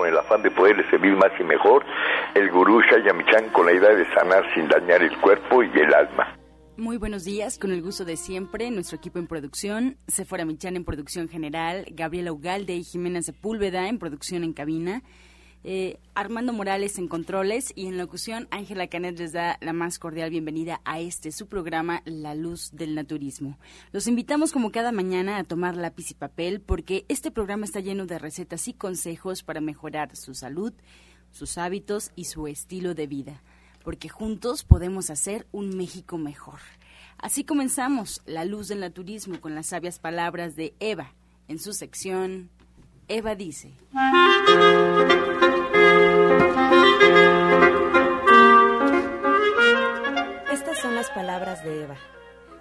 con el afán de poderle servir más y mejor, el gurú Shayamichan con la idea de sanar sin dañar el cuerpo y el alma. Muy buenos días, con el gusto de siempre, nuestro equipo en producción, Sephora Michan en producción general, Gabriela Ugalde y Jimena Sepúlveda en producción en cabina. Eh, Armando Morales en controles y en locución Ángela Canet les da la más cordial bienvenida a este su programa La Luz del Naturismo. Los invitamos como cada mañana a tomar lápiz y papel porque este programa está lleno de recetas y consejos para mejorar su salud, sus hábitos y su estilo de vida, porque juntos podemos hacer un México mejor. Así comenzamos La Luz del Naturismo con las sabias palabras de Eva en su sección Eva dice. Las palabras de Eva.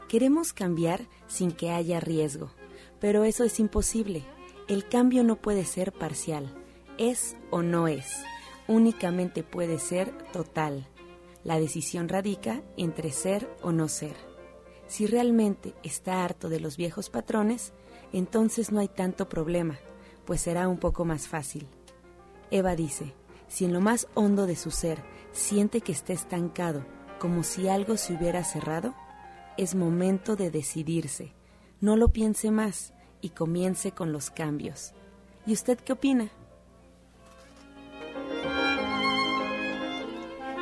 Queremos cambiar sin que haya riesgo, pero eso es imposible. El cambio no puede ser parcial, es o no es, únicamente puede ser total. La decisión radica entre ser o no ser. Si realmente está harto de los viejos patrones, entonces no hay tanto problema pues será un poco más fácil. Eva dice, si en lo más hondo de su ser siente que está estancado, como si algo se hubiera cerrado, es momento de decidirse. No lo piense más y comience con los cambios. ¿Y usted qué opina?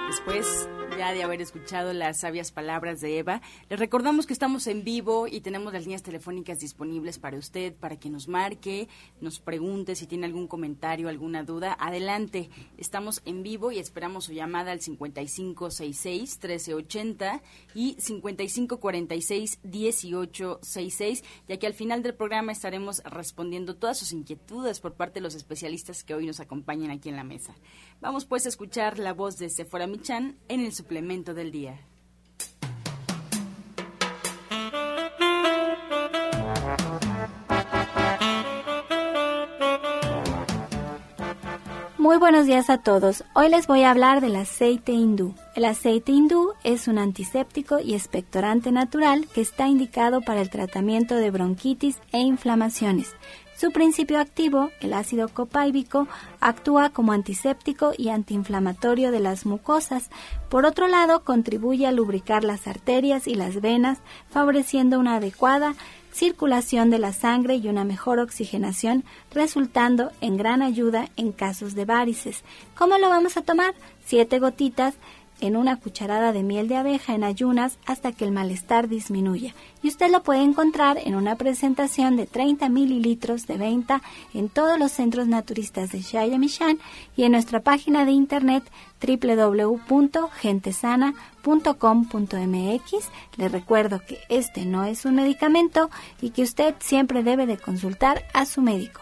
Después ya de haber escuchado las sabias palabras de Eva. Les recordamos que estamos en vivo y tenemos las líneas telefónicas disponibles para usted, para que nos marque, nos pregunte si tiene algún comentario, alguna duda. Adelante, estamos en vivo y esperamos su llamada al 5566-1380 y 5546-1866, ya que al final del programa estaremos respondiendo todas sus inquietudes por parte de los especialistas que hoy nos acompañan aquí en la mesa. Vamos pues a escuchar la voz de Sephora Michan en el suplemento del día. Muy buenos días a todos. Hoy les voy a hablar del aceite hindú. El aceite hindú es un antiséptico y expectorante natural que está indicado para el tratamiento de bronquitis e inflamaciones. Su principio activo, el ácido copáibico, actúa como antiséptico y antiinflamatorio de las mucosas. Por otro lado, contribuye a lubricar las arterias y las venas, favoreciendo una adecuada circulación de la sangre y una mejor oxigenación, resultando en gran ayuda en casos de varices. ¿Cómo lo vamos a tomar? Siete gotitas en una cucharada de miel de abeja en ayunas hasta que el malestar disminuya. Y usted lo puede encontrar en una presentación de 30 mililitros de venta en todos los centros naturistas de Shayamishan y en nuestra página de internet www.gentesana.com.mx. Le recuerdo que este no es un medicamento y que usted siempre debe de consultar a su médico.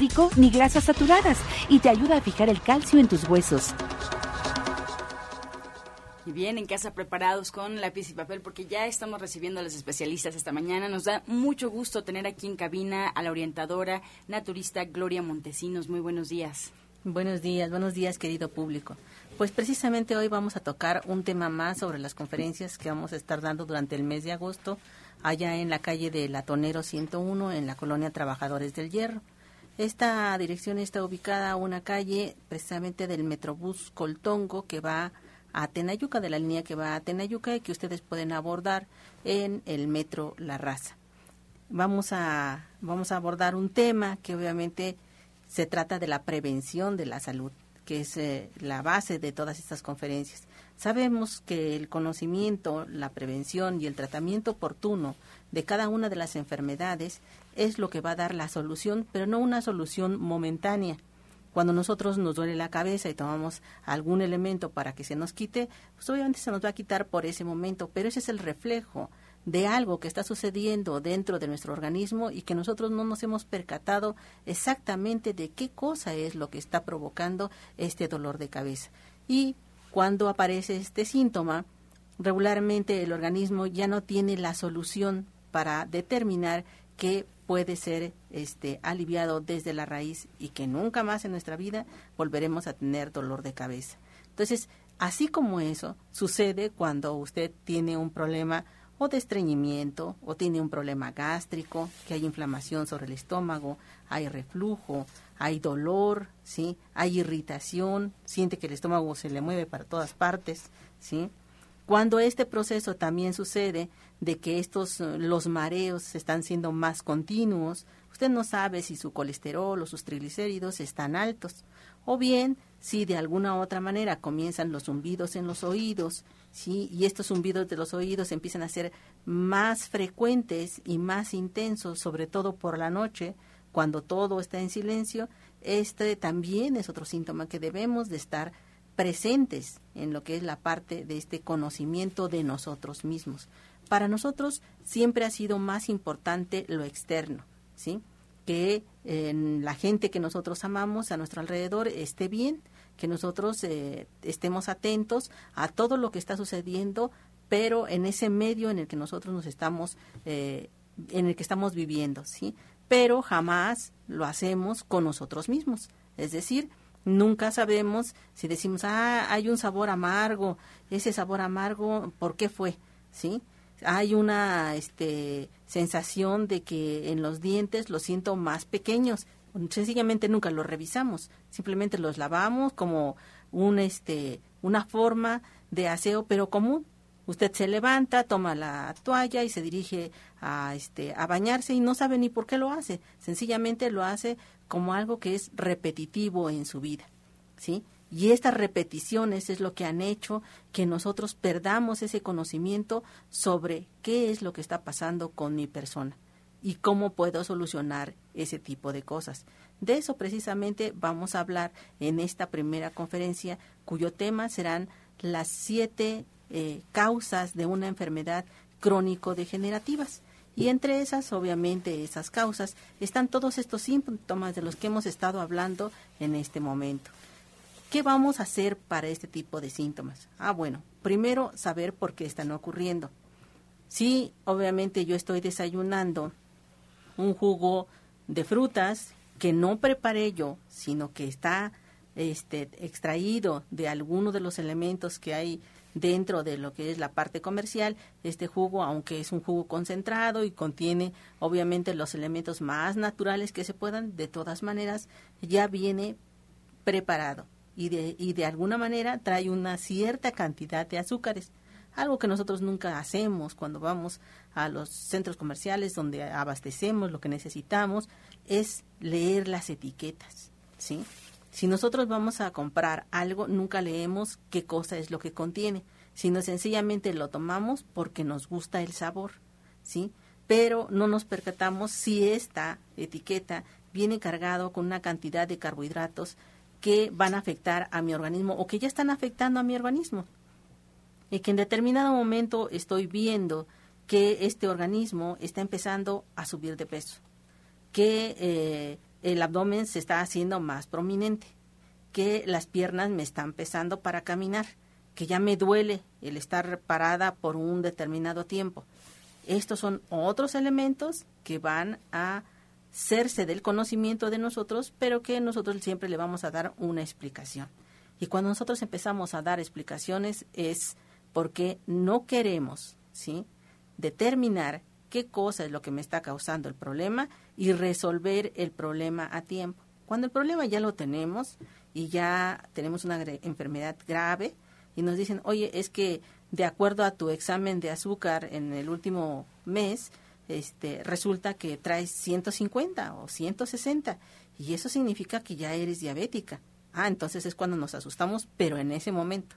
ni grasas saturadas y te ayuda a fijar el calcio en tus huesos. Y bien, en casa preparados con lápiz y papel porque ya estamos recibiendo a los especialistas esta mañana. Nos da mucho gusto tener aquí en cabina a la orientadora naturista Gloria Montesinos. Muy buenos días. Buenos días, buenos días querido público. Pues precisamente hoy vamos a tocar un tema más sobre las conferencias que vamos a estar dando durante el mes de agosto allá en la calle de Latonero 101 en la colonia Trabajadores del Hierro. Esta dirección está ubicada a una calle precisamente del Metrobús Coltongo que va a Tenayuca, de la línea que va a Tenayuca y que ustedes pueden abordar en el Metro La Raza. Vamos a, vamos a abordar un tema que obviamente se trata de la prevención de la salud, que es eh, la base de todas estas conferencias. Sabemos que el conocimiento, la prevención y el tratamiento oportuno de cada una de las enfermedades es lo que va a dar la solución, pero no una solución momentánea, Cuando nosotros nos duele la cabeza y tomamos algún elemento para que se nos quite, pues obviamente se nos va a quitar por ese momento, pero ese es el reflejo de algo que está sucediendo dentro de nuestro organismo y que nosotros no nos hemos percatado exactamente de qué cosa es lo que está provocando este dolor de cabeza. Y cuando aparece este síntoma, regularmente el organismo ya no tiene la solución para determinar qué puede ser este aliviado desde la raíz y que nunca más en nuestra vida volveremos a tener dolor de cabeza. Entonces, así como eso sucede cuando usted tiene un problema o de estreñimiento o tiene un problema gástrico, que hay inflamación sobre el estómago, hay reflujo, hay dolor, ¿sí? Hay irritación, siente que el estómago se le mueve para todas partes, ¿sí? Cuando este proceso también sucede de que estos eh, los mareos están siendo más continuos, usted no sabe si su colesterol o sus triglicéridos están altos, o bien si de alguna u otra manera comienzan los zumbidos en los oídos, ¿sí? y estos zumbidos de los oídos empiezan a ser más frecuentes y más intensos, sobre todo por la noche, cuando todo está en silencio, este también es otro síntoma que debemos de estar presentes en lo que es la parte de este conocimiento de nosotros mismos. Para nosotros siempre ha sido más importante lo externo, ¿sí? Que la gente que nosotros amamos a nuestro alrededor esté bien, que nosotros eh, estemos atentos a todo lo que está sucediendo, pero en ese medio en el que nosotros nos estamos, eh, en el que estamos viviendo, ¿sí? Pero jamás lo hacemos con nosotros mismos. Es decir, Nunca sabemos si decimos, ah, hay un sabor amargo, ese sabor amargo, ¿por qué fue? ¿Sí? Hay una este, sensación de que en los dientes los siento más pequeños. Sencillamente nunca los revisamos, simplemente los lavamos como un, este, una forma de aseo, pero común. Usted se levanta, toma la toalla y se dirige a, este, a bañarse y no sabe ni por qué lo hace. Sencillamente lo hace como algo que es repetitivo en su vida, ¿sí? Y estas repeticiones es lo que han hecho que nosotros perdamos ese conocimiento sobre qué es lo que está pasando con mi persona y cómo puedo solucionar ese tipo de cosas. De eso precisamente vamos a hablar en esta primera conferencia, cuyo tema serán las siete eh, causas de una enfermedad crónico-degenerativas. Y entre esas, obviamente, esas causas, están todos estos síntomas de los que hemos estado hablando en este momento. ¿Qué vamos a hacer para este tipo de síntomas? Ah, bueno, primero saber por qué están ocurriendo. Si obviamente yo estoy desayunando un jugo de frutas que no preparé yo, sino que está este, extraído de alguno de los elementos que hay dentro de lo que es la parte comercial. Este jugo, aunque es un jugo concentrado y contiene obviamente los elementos más naturales que se puedan, de todas maneras ya viene preparado y de, y de alguna manera trae una cierta cantidad de azúcares. Algo que nosotros nunca hacemos cuando vamos a los centros comerciales donde abastecemos lo que necesitamos es leer las etiquetas, ¿sí? Si nosotros vamos a comprar algo, nunca leemos qué cosa es lo que contiene, sino sencillamente lo tomamos porque nos gusta el sabor, ¿sí? Pero no nos percatamos si esta etiqueta viene cargado con una cantidad de carbohidratos que van a afectar a mi organismo o que ya están afectando a mi organismo. Y que en determinado momento estoy viendo que este organismo está empezando a subir de peso, que eh, el abdomen se está haciendo más prominente, que las piernas me están pesando para caminar, que ya me duele el estar parada por un determinado tiempo. Estos son otros elementos que van a hacerse del conocimiento de nosotros, pero que nosotros siempre le vamos a dar una explicación. Y cuando nosotros empezamos a dar explicaciones es porque no queremos, ¿sí? determinar qué cosa es lo que me está causando el problema y resolver el problema a tiempo. Cuando el problema ya lo tenemos y ya tenemos una enfermedad grave y nos dicen, oye, es que de acuerdo a tu examen de azúcar en el último mes, este, resulta que traes 150 o 160 y eso significa que ya eres diabética. Ah, entonces es cuando nos asustamos, pero en ese momento.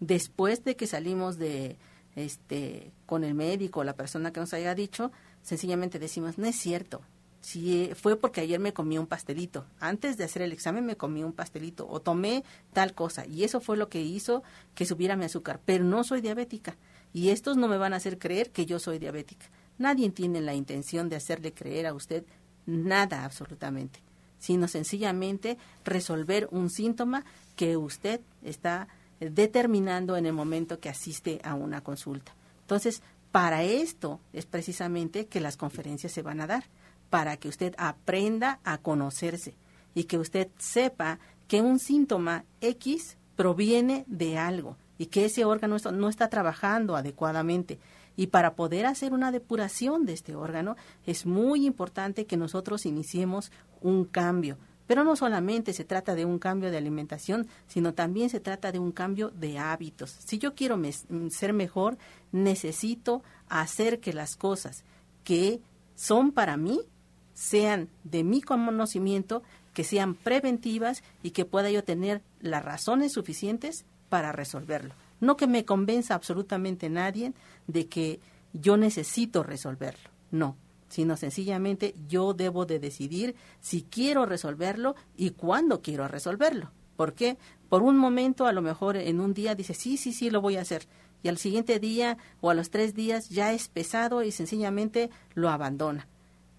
Después de que salimos de este con el médico o la persona que nos haya dicho, sencillamente decimos, no es cierto, si fue porque ayer me comí un pastelito, antes de hacer el examen me comí un pastelito o tomé tal cosa y eso fue lo que hizo que subiera mi azúcar, pero no soy diabética y estos no me van a hacer creer que yo soy diabética. Nadie tiene la intención de hacerle creer a usted nada absolutamente, sino sencillamente resolver un síntoma que usted está determinando en el momento que asiste a una consulta. Entonces, para esto es precisamente que las conferencias se van a dar para que usted aprenda a conocerse y que usted sepa que un síntoma X proviene de algo y que ese órgano no está trabajando adecuadamente. Y para poder hacer una depuración de este órgano es muy importante que nosotros iniciemos un cambio. Pero no solamente se trata de un cambio de alimentación, sino también se trata de un cambio de hábitos. Si yo quiero ser mejor, necesito hacer que las cosas que son para mí sean de mi conocimiento, que sean preventivas y que pueda yo tener las razones suficientes para resolverlo. No que me convenza absolutamente nadie de que yo necesito resolverlo, no, sino sencillamente yo debo de decidir si quiero resolverlo y cuándo quiero resolverlo. ¿Por qué? Por un momento, a lo mejor en un día dice, sí, sí, sí, lo voy a hacer. Y al siguiente día o a los tres días ya es pesado y sencillamente lo abandona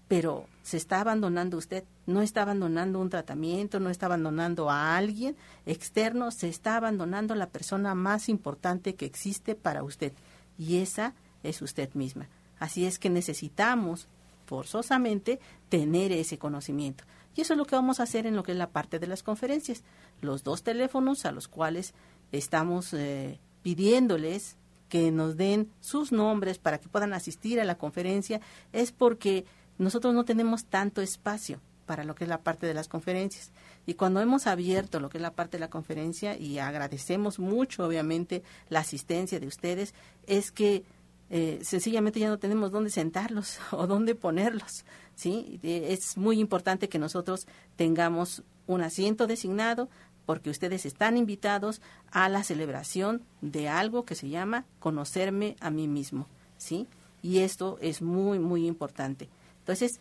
pero se está abandonando usted, no está abandonando un tratamiento, no está abandonando a alguien externo, se está abandonando la persona más importante que existe para usted y esa es usted misma. Así es que necesitamos forzosamente tener ese conocimiento. Y eso es lo que vamos a hacer en lo que es la parte de las conferencias. Los dos teléfonos a los cuales estamos eh, pidiéndoles que nos den sus nombres para que puedan asistir a la conferencia es porque nosotros no tenemos tanto espacio para lo que es la parte de las conferencias. Y cuando hemos abierto lo que es la parte de la conferencia, y agradecemos mucho, obviamente, la asistencia de ustedes, es que eh, sencillamente ya no tenemos dónde sentarlos o dónde ponerlos. ¿sí? Es muy importante que nosotros tengamos un asiento designado porque ustedes están invitados a la celebración de algo que se llama conocerme a mí mismo. ¿sí? Y esto es muy, muy importante. Entonces,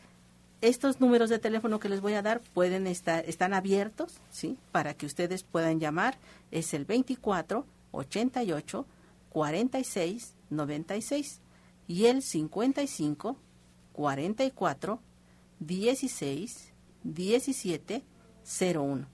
estos números de teléfono que les voy a dar pueden estar están abiertos, ¿sí? Para que ustedes puedan llamar. Es el 24 88 46 96 y el 55 44 16 17 01.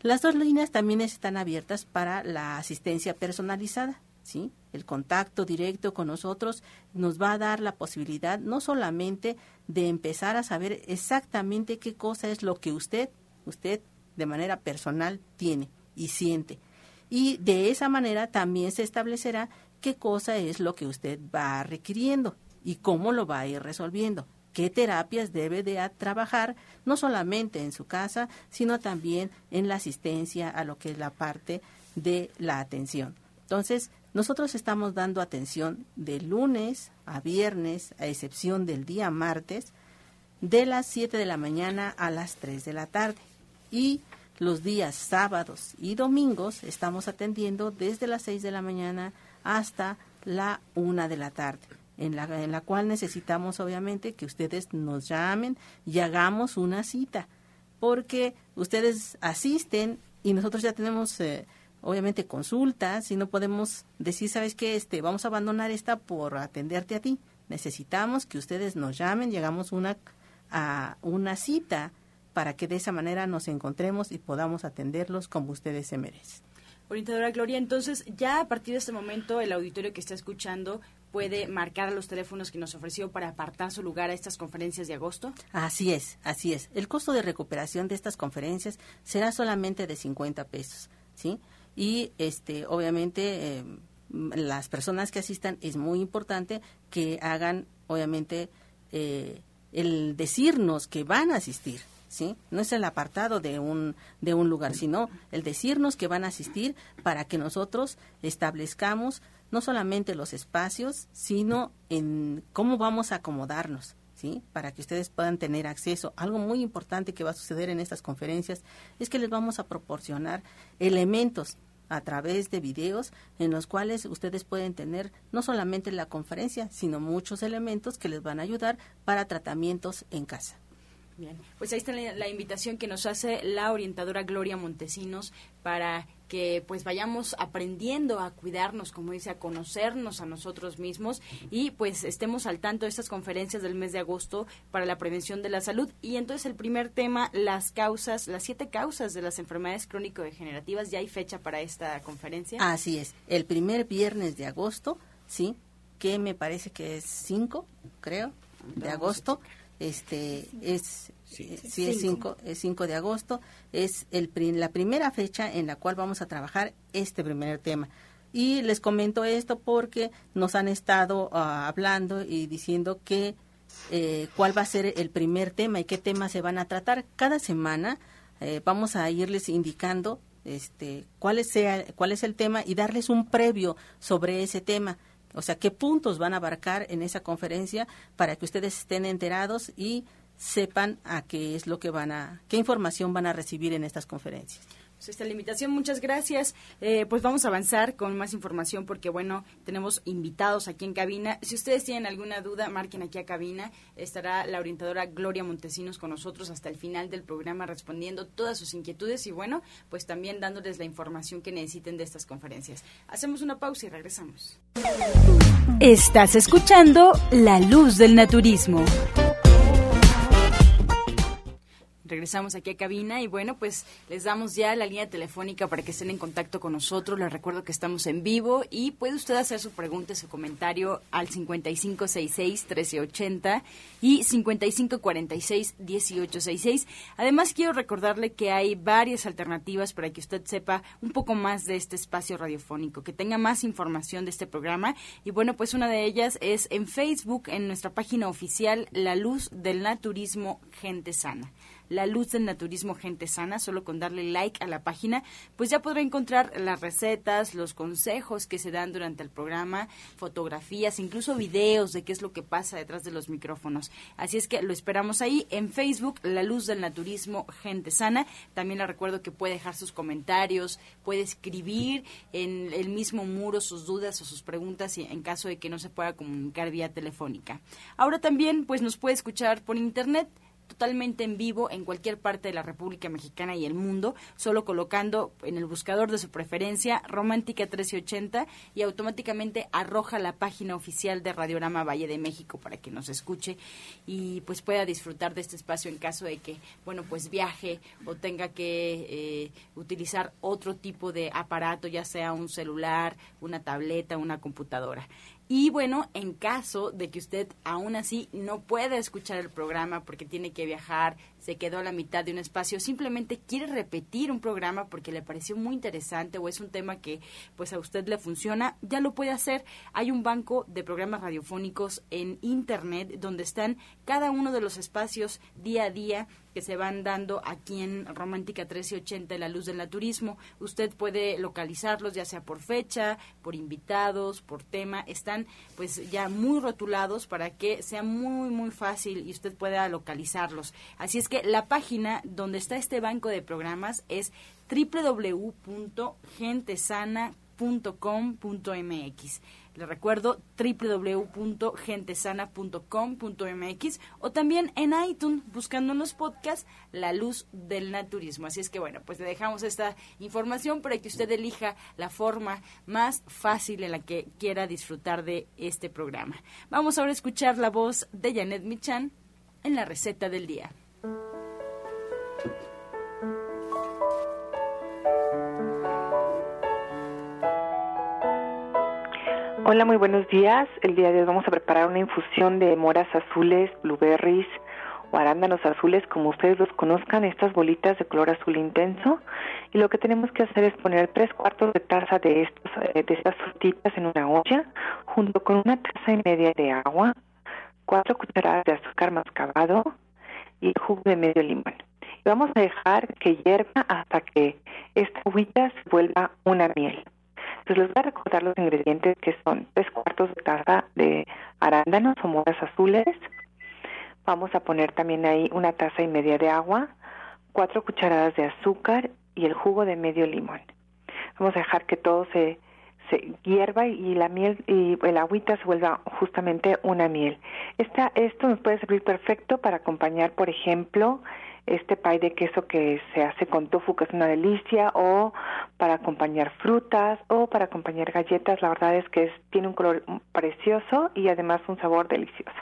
Las dos líneas también están abiertas para la asistencia personalizada. ¿sí? El contacto directo con nosotros nos va a dar la posibilidad no solamente de empezar a saber exactamente qué cosa es lo que usted, usted de manera personal tiene y siente. Y de esa manera también se establecerá qué cosa es lo que usted va requiriendo y cómo lo va a ir resolviendo qué terapias debe de trabajar, no solamente en su casa, sino también en la asistencia a lo que es la parte de la atención. Entonces, nosotros estamos dando atención de lunes a viernes, a excepción del día martes, de las 7 de la mañana a las 3 de la tarde. Y los días sábados y domingos estamos atendiendo desde las 6 de la mañana hasta la 1 de la tarde, en la, en la cual necesitamos obviamente que ustedes nos llamen y hagamos una cita, porque ustedes asisten y nosotros ya tenemos... Eh, obviamente consultas y no podemos decir, ¿sabes qué? Este, vamos a abandonar esta por atenderte a ti. Necesitamos que ustedes nos llamen, llegamos una, a una cita para que de esa manera nos encontremos y podamos atenderlos como ustedes se merecen. Orientadora Gloria, entonces ya a partir de este momento el auditorio que está escuchando puede marcar los teléfonos que nos ofreció para apartar su lugar a estas conferencias de agosto? Así es, así es. El costo de recuperación de estas conferencias será solamente de 50 pesos, ¿sí? Y este obviamente eh, las personas que asistan es muy importante que hagan obviamente eh, el decirnos que van a asistir ¿sí? No es el apartado de un, de un lugar, sino el decirnos que van a asistir para que nosotros establezcamos no solamente los espacios, sino en cómo vamos a acomodarnos. ¿Sí? Para que ustedes puedan tener acceso. Algo muy importante que va a suceder en estas conferencias es que les vamos a proporcionar elementos a través de videos en los cuales ustedes pueden tener no solamente la conferencia, sino muchos elementos que les van a ayudar para tratamientos en casa. Bien, pues ahí está la, invitación que nos hace la orientadora Gloria Montesinos para que pues vayamos aprendiendo a cuidarnos, como dice, a conocernos a nosotros mismos y pues estemos al tanto de estas conferencias del mes de agosto para la prevención de la salud. Y entonces el primer tema, las causas, las siete causas de las enfermedades crónico-degenerativas, ¿ya hay fecha para esta conferencia? Así es, el primer viernes de agosto, sí, que me parece que es 5, creo, de agosto este es sí, es 5 es 5 de agosto. Es el la primera fecha en la cual vamos a trabajar este primer tema. Y les comento esto porque nos han estado ah, hablando y diciendo que eh, cuál va a ser el primer tema y qué temas se van a tratar. Cada semana eh, vamos a irles indicando este cuál sea cuál es el tema y darles un previo sobre ese tema o sea, qué puntos van a abarcar en esa conferencia para que ustedes estén enterados y sepan a qué es lo que van a, qué información van a recibir en estas conferencias. Pues esta la invitación, muchas gracias. Eh, pues vamos a avanzar con más información porque, bueno, tenemos invitados aquí en cabina. Si ustedes tienen alguna duda, marquen aquí a cabina. Estará la orientadora Gloria Montesinos con nosotros hasta el final del programa respondiendo todas sus inquietudes y, bueno, pues también dándoles la información que necesiten de estas conferencias. Hacemos una pausa y regresamos. Estás escuchando La Luz del Naturismo regresamos aquí a cabina y bueno, pues les damos ya la línea telefónica para que estén en contacto con nosotros. Les recuerdo que estamos en vivo y puede usted hacer su pregunta, su comentario al 5566-1380 y 5546-1866. Además, quiero recordarle que hay varias alternativas para que usted sepa un poco más de este espacio radiofónico, que tenga más información de este programa. Y bueno, pues una de ellas es en Facebook, en nuestra página oficial, La Luz del Naturismo Gente Sana. La Luz del Naturismo Gente Sana, solo con darle like a la página, pues ya podrá encontrar las recetas, los consejos que se dan durante el programa, fotografías, incluso videos de qué es lo que pasa detrás de los micrófonos. Así es que lo esperamos ahí en Facebook, La Luz del Naturismo Gente Sana. También le recuerdo que puede dejar sus comentarios, puede escribir en el mismo muro sus dudas o sus preguntas en caso de que no se pueda comunicar vía telefónica. Ahora también pues nos puede escuchar por internet totalmente en vivo en cualquier parte de la República Mexicana y el mundo, solo colocando en el buscador de su preferencia Romántica 1380 y automáticamente arroja la página oficial de Radiorama Valle de México para que nos escuche y pues pueda disfrutar de este espacio en caso de que, bueno, pues viaje o tenga que eh, utilizar otro tipo de aparato, ya sea un celular, una tableta, una computadora. Y bueno, en caso de que usted aún así no pueda escuchar el programa porque tiene que viajar, se quedó a la mitad de un espacio, simplemente quiere repetir un programa porque le pareció muy interesante o es un tema que pues a usted le funciona, ya lo puede hacer. Hay un banco de programas radiofónicos en internet donde están cada uno de los espacios día a día que se van dando aquí en Romántica 1380, La Luz del Naturismo. Usted puede localizarlos ya sea por fecha, por invitados, por tema. Están pues ya muy rotulados para que sea muy, muy fácil y usted pueda localizarlos. Así es que la página donde está este banco de programas es www.gentesana.com.mx. Le recuerdo www.gentesana.com.mx o también en iTunes buscando en los podcasts La Luz del Naturismo. Así es que bueno, pues le dejamos esta información para que usted elija la forma más fácil en la que quiera disfrutar de este programa. Vamos ahora a escuchar la voz de Janet Michan en la receta del día. Hola, muy buenos días. El día de hoy vamos a preparar una infusión de moras azules, blueberries o arándanos azules, como ustedes los conozcan, estas bolitas de color azul intenso. Y lo que tenemos que hacer es poner tres cuartos de taza de, estos, eh, de estas frutitas en una olla, junto con una taza y media de agua, cuatro cucharadas de azúcar mascabado y jugo de medio limón. Vamos a dejar que hierva hasta que esta agüita se vuelva una miel. Entonces les voy a recordar los ingredientes que son tres cuartos de taza de arándanos o moras azules. Vamos a poner también ahí una taza y media de agua, cuatro cucharadas de azúcar y el jugo de medio limón. Vamos a dejar que todo se, se hierva y la miel y el agüita se vuelva justamente una miel. Esta, esto nos puede servir perfecto para acompañar, por ejemplo, este pay de queso que se hace con tofu, que es una delicia, o para acompañar frutas, o para acompañar galletas. La verdad es que tiene un color precioso y además un sabor delicioso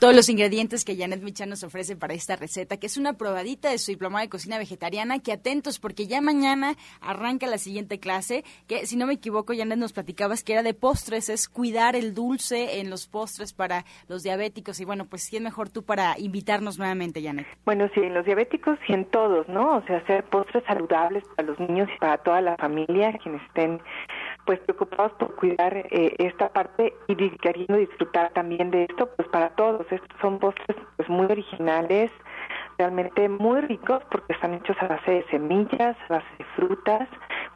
todos los ingredientes que Janet Michan nos ofrece para esta receta, que es una probadita de su diplomado de cocina vegetariana, que atentos porque ya mañana arranca la siguiente clase, que si no me equivoco, Janet nos platicabas que era de postres, es cuidar el dulce en los postres para los diabéticos y bueno, pues quién mejor tú para invitarnos nuevamente, Janet. Bueno, sí, en los diabéticos y en todos, ¿no? O sea, hacer postres saludables para los niños y para toda la familia, quienes estén pues preocupados por cuidar eh, esta parte y queriendo disfrutar también de esto, pues para todos. Estos son postres pues muy originales, realmente muy ricos porque están hechos a base de semillas, a base de frutas.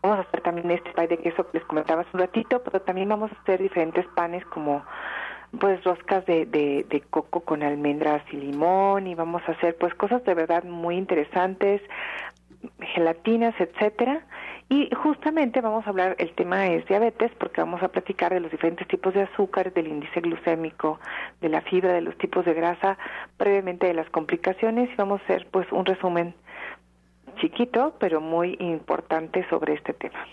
Vamos a hacer también este pay de queso que les comentaba hace un ratito, pero también vamos a hacer diferentes panes como pues roscas de, de, de coco con almendras y limón y vamos a hacer pues cosas de verdad muy interesantes, gelatinas, etcétera y justamente vamos a hablar, el tema es diabetes, porque vamos a platicar de los diferentes tipos de azúcar, del índice glucémico, de la fibra, de los tipos de grasa, previamente de las complicaciones y vamos a hacer pues un resumen chiquito, pero muy importante sobre este tema.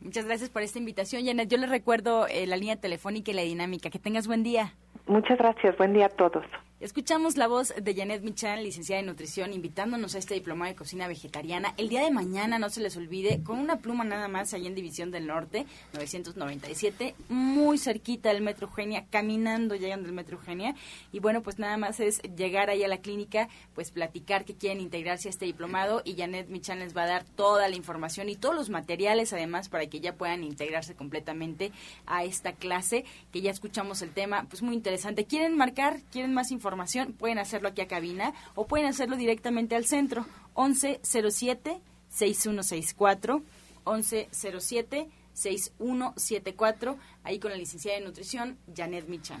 Muchas gracias por esta invitación, Janet. Yo les recuerdo eh, la línea telefónica y la dinámica. Que tengas buen día. Muchas gracias. Buen día a todos. Escuchamos la voz de Janet Michan, licenciada en nutrición, invitándonos a este diploma de cocina vegetariana. El día de mañana, no se les olvide, con una pluma nada más, allá en División del Norte, 997, muy cerquita del Metro Eugenia, caminando llegando al Metro Eugenia. Y bueno, pues nada más es llegar ahí a la clínica, pues platicar que quieren integrarse a este diplomado y Janet Michan les va a dar toda la información y todos los materiales además para que ya puedan integrarse completamente a esta clase, que ya escuchamos el tema, pues muy interesante. ¿Quieren marcar? ¿Quieren más información? Información, pueden hacerlo aquí a cabina o pueden hacerlo directamente al centro 1107 6164 1107 6174 ahí con la licenciada de nutrición Janet Michan.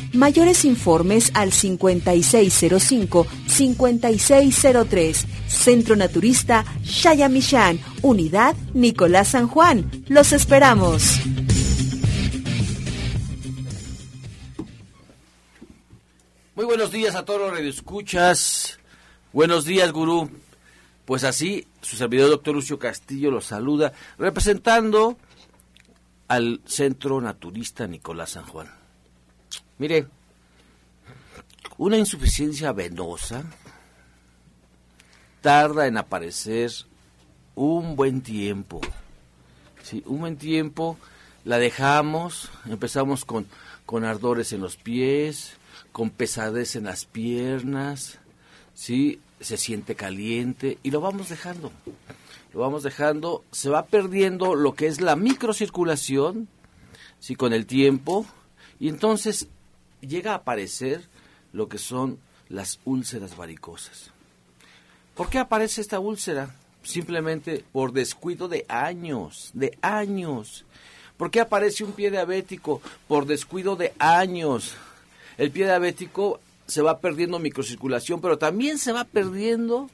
Mayores informes al 5605-5603. Centro Naturista Shayamishan, Unidad Nicolás San Juan. Los esperamos. Muy buenos días a todos los radioescuchas. Buenos días, gurú. Pues así, su servidor doctor Lucio Castillo los saluda, representando al Centro Naturista Nicolás San Juan. Mire, una insuficiencia venosa tarda en aparecer un buen tiempo. Sí, un buen tiempo la dejamos, empezamos con, con ardores en los pies, con pesadez en las piernas, ¿sí? se siente caliente y lo vamos dejando. Lo vamos dejando, se va perdiendo lo que es la microcirculación, ¿sí? con el tiempo, y entonces llega a aparecer lo que son las úlceras varicosas. ¿Por qué aparece esta úlcera? Simplemente por descuido de años, de años. ¿Por qué aparece un pie diabético? Por descuido de años. El pie diabético se va perdiendo microcirculación, pero también se va perdiendo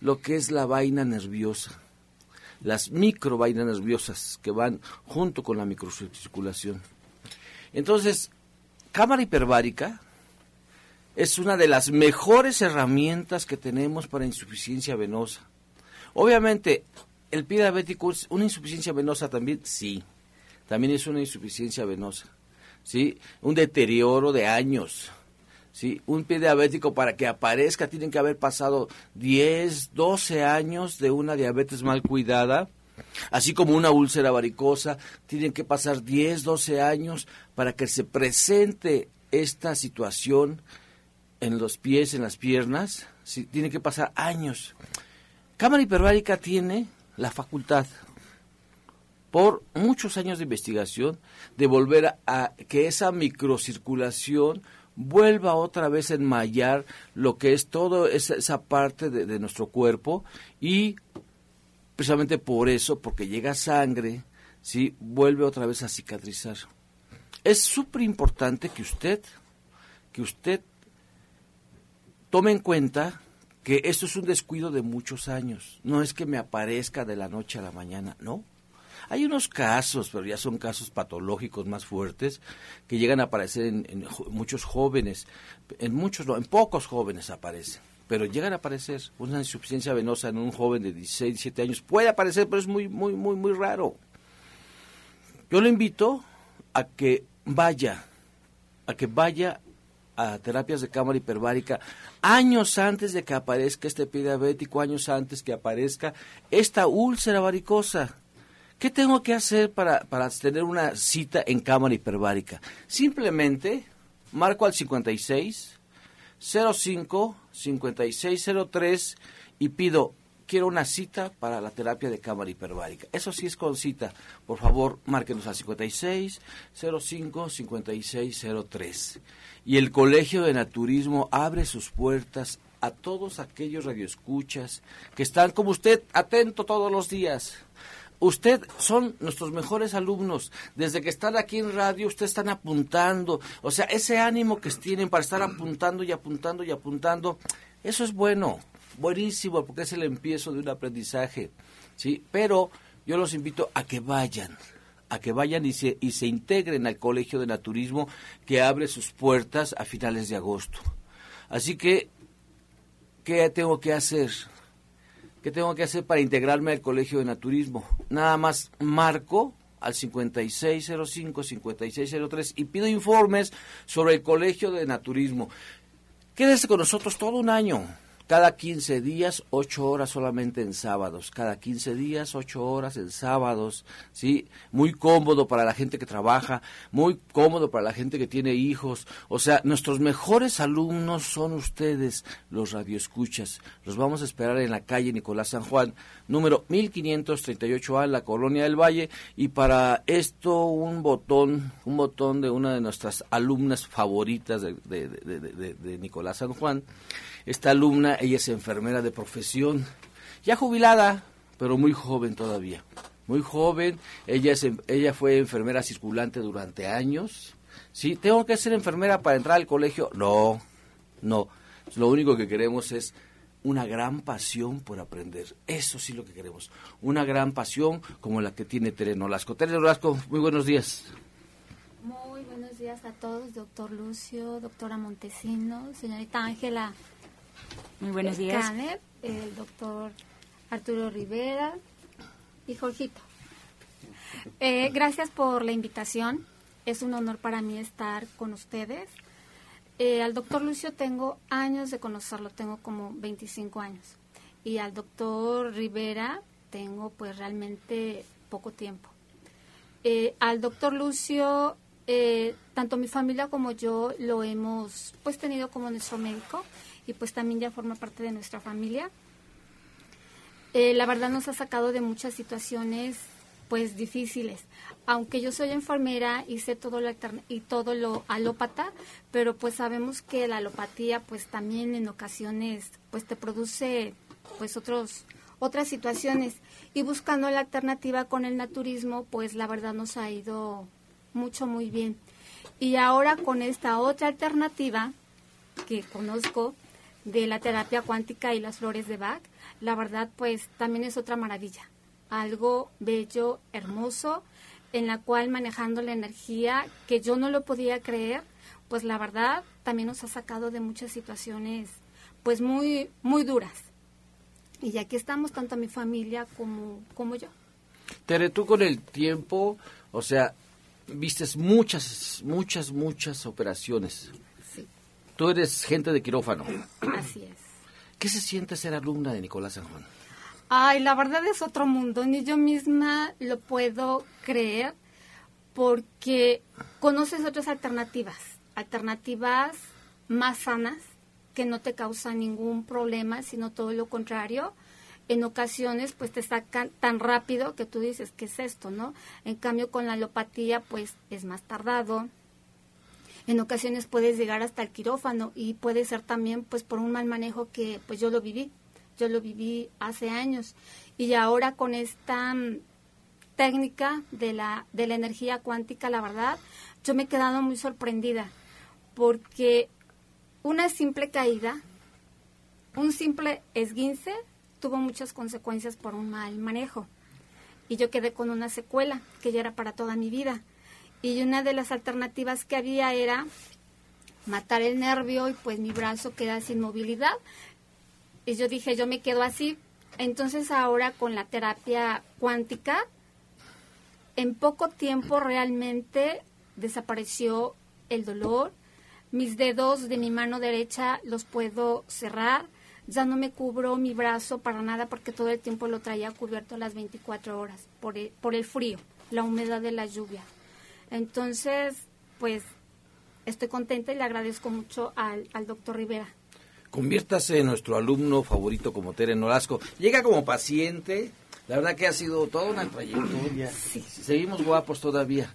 lo que es la vaina nerviosa, las microvainas nerviosas que van junto con la microcirculación. Entonces, cámara hiperbárica es una de las mejores herramientas que tenemos para insuficiencia venosa. Obviamente, el pie diabético es una insuficiencia venosa también, sí, también es una insuficiencia venosa, sí, un deterioro de años, sí, un pie diabético para que aparezca tienen que haber pasado 10, 12 años de una diabetes mal cuidada, así como una úlcera varicosa, tienen que pasar 10, 12 años para que se presente esta situación en los pies, en las piernas, sí, tiene que pasar años. Cámara hiperbárica tiene la facultad, por muchos años de investigación, de volver a, que esa microcirculación vuelva otra vez a enmayar lo que es toda esa, esa parte de, de, nuestro cuerpo y precisamente por eso, porque llega sangre, ¿sí? vuelve otra vez a cicatrizar. Es súper importante que usted, que usted tome en cuenta que esto es un descuido de muchos años. No es que me aparezca de la noche a la mañana, no. Hay unos casos, pero ya son casos patológicos más fuertes, que llegan a aparecer en, muchos jóvenes, en muchos en pocos jóvenes aparecen, pero llegan a aparecer una insuficiencia venosa en un joven de 16, 17 años, puede aparecer, pero es muy, muy, muy, muy raro. Yo le invito a que vaya, a que vaya a terapias de cámara hiperbárica años antes de que aparezca este pie diabético, años antes que aparezca esta úlcera varicosa. ¿Qué tengo que hacer para, para tener una cita en cámara hiperbárica? Simplemente marco al 56 05 5603 y pido quiero una cita para la terapia de cámara hiperbárica. Eso sí es con cita. Por favor, márquenos al 56 05 5603 y el Colegio de Naturismo abre sus puertas a todos aquellos radioescuchas que están como usted atento todos los días. Usted son nuestros mejores alumnos. Desde que están aquí en radio, ustedes están apuntando. O sea, ese ánimo que tienen para estar apuntando y apuntando y apuntando, eso es bueno, buenísimo, porque es el empiezo de un aprendizaje. ¿sí? Pero yo los invito a que vayan, a que vayan y se, y se integren al Colegio de Naturismo que abre sus puertas a finales de agosto. Así que, ¿qué tengo que hacer? ¿Qué tengo que hacer para integrarme al Colegio de Naturismo? Nada más marco al 5605-5603 y pido informes sobre el Colegio de Naturismo. Quédese con nosotros todo un año cada 15 días, 8 horas solamente en sábados. Cada 15 días, 8 horas en sábados. ¿sí? Muy cómodo para la gente que trabaja, muy cómodo para la gente que tiene hijos. O sea, nuestros mejores alumnos son ustedes, los radioescuchas. Los vamos a esperar en la calle Nicolás San Juan, número 1538A, en la Colonia del Valle. Y para esto, un botón, un botón de una de nuestras alumnas favoritas de, de, de, de Nicolás San Juan. Esta alumna, ella es enfermera de profesión, ya jubilada, pero muy joven todavía. Muy joven, ella, es, ella fue enfermera circulante durante años. ¿Sí? ¿Tengo que ser enfermera para entrar al colegio? No, no. Lo único que queremos es una gran pasión por aprender. Eso sí lo que queremos. Una gran pasión como la que tiene Tereno Olasco. Tereno Olasco, muy buenos días. Muy buenos días a todos, doctor Lucio, doctora Montesino, señorita Ángela muy buenos días. El doctor Arturo Rivera y Jorgito. Eh, gracias por la invitación. Es un honor para mí estar con ustedes. Eh, al doctor Lucio tengo años de conocerlo, tengo como 25 años. Y al doctor Rivera tengo pues realmente poco tiempo. Eh, al doctor Lucio, tanto mi familia como yo lo hemos pues tenido como nuestro médico y pues también ya forma parte de nuestra familia. Eh, la verdad nos ha sacado de muchas situaciones pues difíciles. Aunque yo soy enfermera y sé todo lo y todo lo alópata, pero pues sabemos que la alopatía pues también en ocasiones pues te produce pues otros otras situaciones y buscando la alternativa con el naturismo pues la verdad nos ha ido mucho muy bien. Y ahora con esta otra alternativa que conozco de la terapia cuántica y las flores de Bach, la verdad pues también es otra maravilla, algo bello, hermoso, en la cual manejando la energía que yo no lo podía creer, pues la verdad también nos ha sacado de muchas situaciones pues muy muy duras. Y aquí estamos tanto mi familia como como yo. Tere, tú con el tiempo, o sea, vistes muchas muchas muchas operaciones. Tú eres gente de quirófano. Así es. ¿Qué se siente ser alumna de Nicolás San Juan? Ay, la verdad es otro mundo, ni yo misma lo puedo creer porque conoces otras alternativas, alternativas más sanas que no te causan ningún problema, sino todo lo contrario. En ocasiones, pues te sacan tan rápido que tú dices, ¿qué es esto, no? En cambio, con la alopatía, pues es más tardado. En ocasiones puedes llegar hasta el quirófano y puede ser también, pues, por un mal manejo que, pues, yo lo viví. Yo lo viví hace años. Y ahora con esta mm, técnica de la, de la energía cuántica, la verdad, yo me he quedado muy sorprendida porque una simple caída, un simple esguince, tuvo muchas consecuencias por un mal manejo. Y yo quedé con una secuela que ya era para toda mi vida. Y una de las alternativas que había era matar el nervio y pues mi brazo queda sin movilidad. Y yo dije, yo me quedo así. Entonces ahora con la terapia cuántica, en poco tiempo realmente desapareció el dolor. Mis dedos de mi mano derecha los puedo cerrar. Ya no me cubro mi brazo para nada porque todo el tiempo lo traía cubierto las 24 horas por el, por el frío, la humedad de la lluvia. Entonces, pues estoy contenta y le agradezco mucho al, al doctor Rivera. Conviértase en nuestro alumno favorito como Tere Nolasco. Llega como paciente. La verdad que ha sido toda una trayectoria. Seguimos guapos todavía.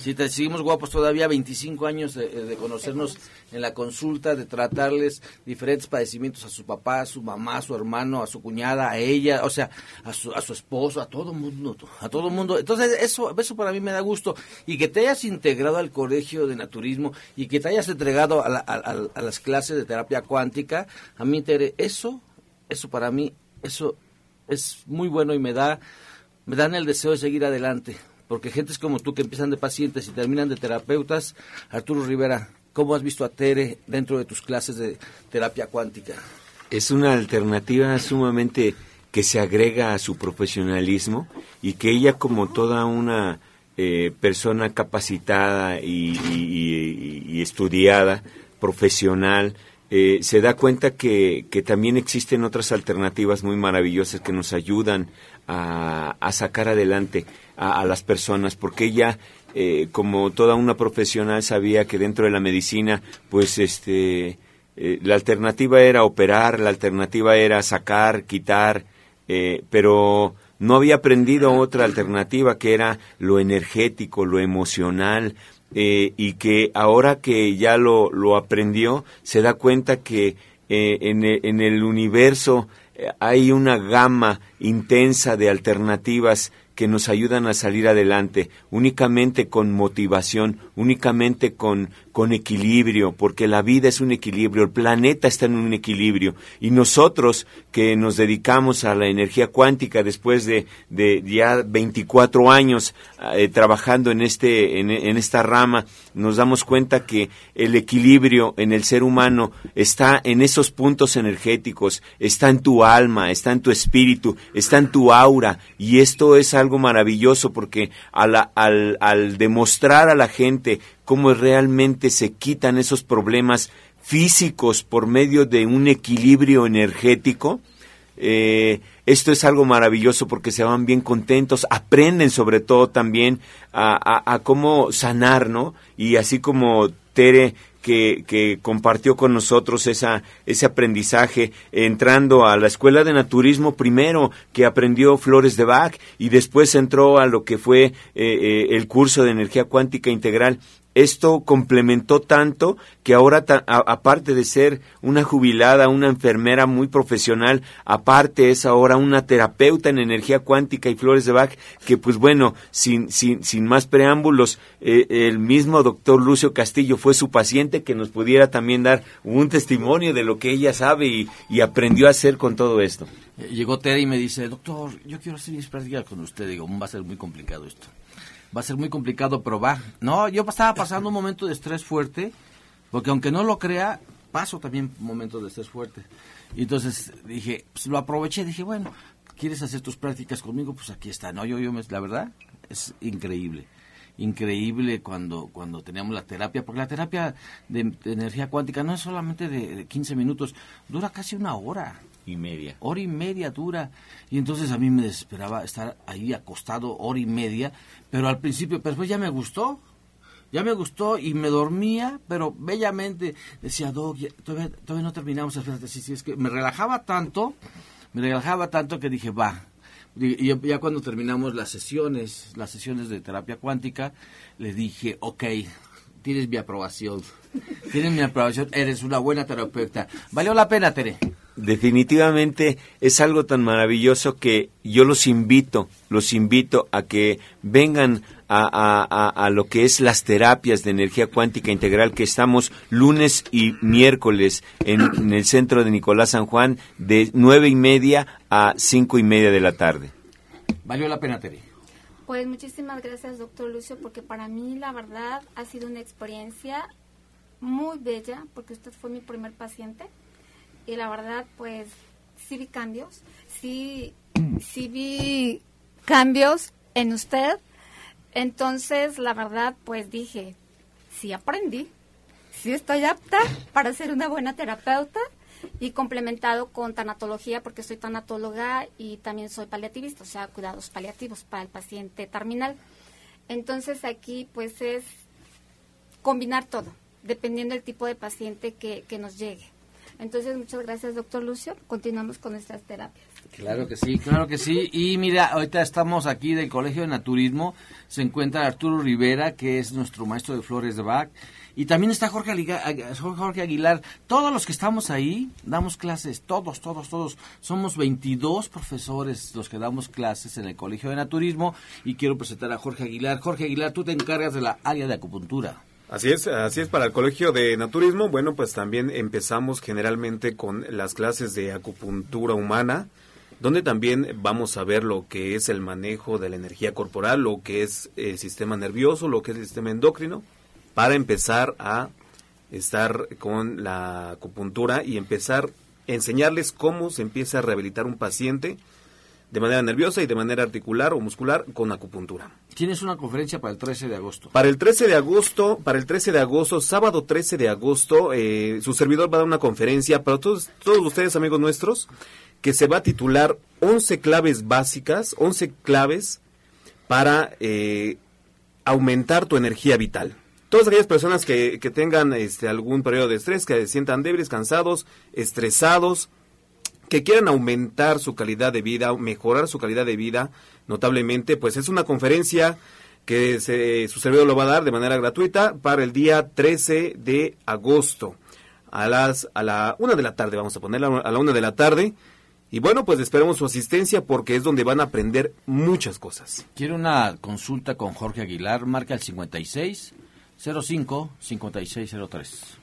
Sí, te, seguimos guapos todavía, 25 años de, de, conocernos en la consulta, de tratarles diferentes padecimientos a su papá, a su mamá, a su hermano, a su cuñada, a ella, o sea, a su, a su esposo, a todo mundo, a todo mundo. Entonces, eso, eso para mí me da gusto. Y que te hayas integrado al colegio de naturismo y que te hayas entregado a, la, a, a las clases de terapia cuántica, a mí, Tere, eso, eso para mí, eso es muy bueno y me da, me dan el deseo de seguir adelante porque gentes como tú que empiezan de pacientes y terminan de terapeutas, Arturo Rivera, ¿cómo has visto a Tere dentro de tus clases de terapia cuántica? Es una alternativa sumamente que se agrega a su profesionalismo y que ella como toda una eh, persona capacitada y, estudiada, profesional, eh, se da cuenta que, que, también existen otras alternativas muy maravillosas que nos ayudan a, a sacar adelante a, las personas, porque ella, eh, como toda una profesional, sabía que dentro de la medicina, pues este, eh, la alternativa era operar, la alternativa era sacar, quitar, eh, pero no había aprendido otra alternativa que era lo energético, lo emocional, eh, y que ahora que ya lo, lo aprendió, se da cuenta que eh, en, en, el universo eh, hay una gama intensa de alternativas que nos ayudan a salir adelante, únicamente con motivación, únicamente con, con equilibrio, porque la vida es un equilibrio, el planeta está en un equilibrio, y nosotros que nos dedicamos a la energía cuántica después de, de ya 24 años eh, trabajando en, este, en, en esta rama, nos damos cuenta que el equilibrio en el ser humano está en esos puntos energéticos, está en tu alma, está en tu espíritu, está en tu aura, y esto es algo maravilloso porque al, al, al demostrar a la gente cómo realmente se quitan esos problemas físicos por medio de un equilibrio energético, eh, esto es algo maravilloso porque se van bien contentos, aprenden sobre todo también a, a, a cómo sanar, ¿no? Y así como Tere que, que, compartió con nosotros esa, ese aprendizaje entrando a la escuela de naturismo primero que aprendió flores de Bach y después entró a lo que fue eh, eh, el curso de energía cuántica integral esto complementó tanto que ahora, aparte de ser una jubilada, una enfermera muy profesional, aparte es ahora una terapeuta en energía cuántica y flores de Bach, que pues bueno, sin, sin, sin más preámbulos, eh, el mismo doctor Lucio Castillo fue su paciente que nos pudiera también dar un testimonio de lo que ella sabe y, y aprendió a hacer con todo esto. Eh, llegó Tere y me dice, doctor, yo quiero hacer mis prácticas con usted. Digo, va a ser muy complicado esto va a ser muy complicado, pero va. No, yo estaba pasando un momento de estrés fuerte, porque aunque no lo crea, paso también momentos de estrés fuerte. Y entonces dije, pues lo aproveché, dije, bueno, ¿quieres hacer tus prácticas conmigo? Pues aquí está. No, yo, yo, la verdad, es increíble. Increíble cuando, cuando teníamos la terapia, porque la terapia de, energía cuántica no es solamente de, de 15 minutos, dura casi una hora y media. Hora y media dura. Y entonces a mí me desesperaba estar ahí acostado hora y media, pero al principio, pero después ya me gustó. Ya me gustó y me dormía, pero bellamente decía, Doc, todavía, todavía, no terminamos, espérate, sí, es que me relajaba tanto, me relajaba tanto que dije, va, y ya cuando terminamos las sesiones, las sesiones de terapia cuántica, le dije, ok, tienes mi aprobación. Tienes mi aprobación, eres una buena terapeuta. Valió la pena, Tere definitivamente es algo tan maravilloso que yo los invito, los invito a que vengan a, lo que es las terapias de energía cuántica integral que estamos lunes y miércoles en, el centro de Nicolás San Juan de nueve y media a cinco y media de la tarde. Valió la pena, Tere. Pues muchísimas gracias, doctor Lucio, porque para mí la verdad ha sido una experiencia muy bella, porque usted fue mi primer paciente y la verdad pues sí vi cambios, sí, sí vi cambios en usted. Entonces, la verdad, pues dije, sí aprendí, sí estoy apta para ser una buena terapeuta y complementado con tanatología porque soy tanatóloga y también soy paliativista, o sea, cuidados paliativos para el paciente terminal. Entonces aquí pues es combinar todo, dependiendo del tipo de paciente que, que nos llegue. Entonces, muchas gracias, doctor Lucio. Continuamos con nuestras terapias. Claro que sí, claro que sí. Y mira, ahorita estamos aquí del Colegio de Naturismo. Se encuentra Arturo Rivera, que es nuestro maestro de flores de Bach. Y también está Jorge, Jorge Aguilar. Todos los que estamos ahí damos clases, todos, todos, todos. Somos 22 profesores los que damos clases en el Colegio de Naturismo. Y quiero presentar a Jorge Aguilar. Jorge Aguilar, tú te encargas de la área de acupuntura. Así es, así es para el Colegio de Naturismo. Bueno, pues también empezamos generalmente con las clases de acupuntura humana, donde también vamos a ver lo que es el manejo de la energía corporal, lo que es el sistema nervioso, lo que es el sistema endocrino, para empezar a estar con la acupuntura y empezar a enseñarles cómo se empieza a rehabilitar un paciente de manera nerviosa y de manera articular o muscular con acupuntura. Tienes una conferencia para el 13 de agosto. Para el 13 de agosto, para el 13 de agosto, sábado 13 de agosto, eh, su servidor va a dar una conferencia para todos, todos ustedes, amigos nuestros, que se va a titular 11 claves básicas, 11 claves para eh, aumentar tu energía vital. Todas aquellas personas que, que tengan este, algún periodo de estrés, que se sientan débiles, cansados, estresados, que quieran aumentar su calidad de vida, mejorar su calidad de vida notablemente, pues es una conferencia que su servidor lo va a dar de manera gratuita para el día 13 de agosto a las a la una de la tarde, vamos a ponerla a la una de la tarde. Y bueno, pues esperamos su asistencia porque es donde van a aprender muchas cosas. Quiero una consulta con Jorge Aguilar, marca el 56 05 5603.